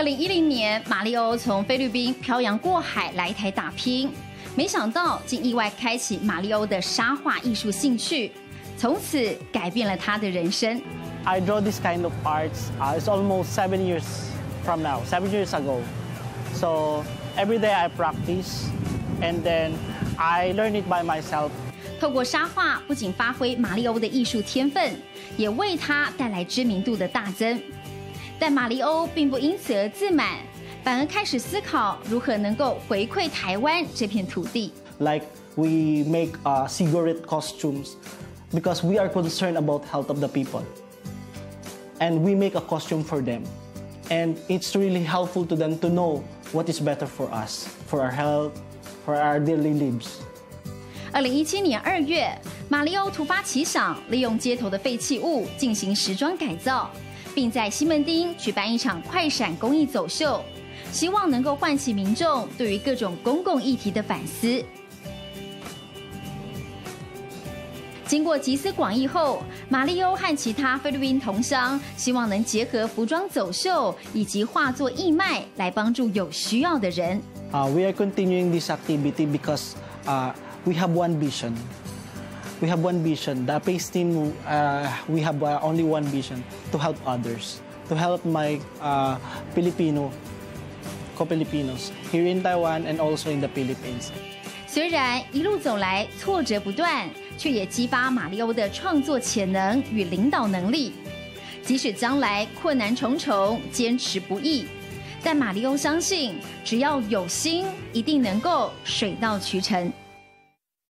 二零一零年，马利欧从菲律宾漂洋过海来台打拼，没想到竟意外开启马利欧的沙画艺术兴趣，从此改变了他的人生。I draw this kind of arts. Uh, it's almost seven years from now, seven years ago. So every day I practice, and then I learn it by myself. 透过沙画，不仅发挥马利欧的艺术天分，也为他带来知名度的大增。但马利欧并不因此而自满，反而开始思考如何能够回馈台湾这片土地。Like we make uh, cigarette costumes because we are concerned about health of the people, and we make a costume for them, and it's really helpful to them to know what is better for us, for our health, for our daily lives. 二零一七年二月，马利欧突发奇想，利用街头的废弃物进行时装改造，并在西门町举办一场快闪公益走秀，希望能够唤起民众对于各种公共议题的反思。经过集思广益后，马利欧和其他菲律宾同乡希望能结合服装走秀以及画作义卖，来帮助有需要的人。Uh, we are continuing this activity because, uh, We have one vision. We have one vision. The PACE team, uh, we have uh, only one vision to help others, to help my uh, Filipino co-Filipinos here in Taiwan and also in the Philippines. 虽然一路走来挫折不断，却也激发马利欧的创作潜能与领导能力。即使将来困难重重，坚持不易，但马利欧相信，只要有心，一定能够水到渠成。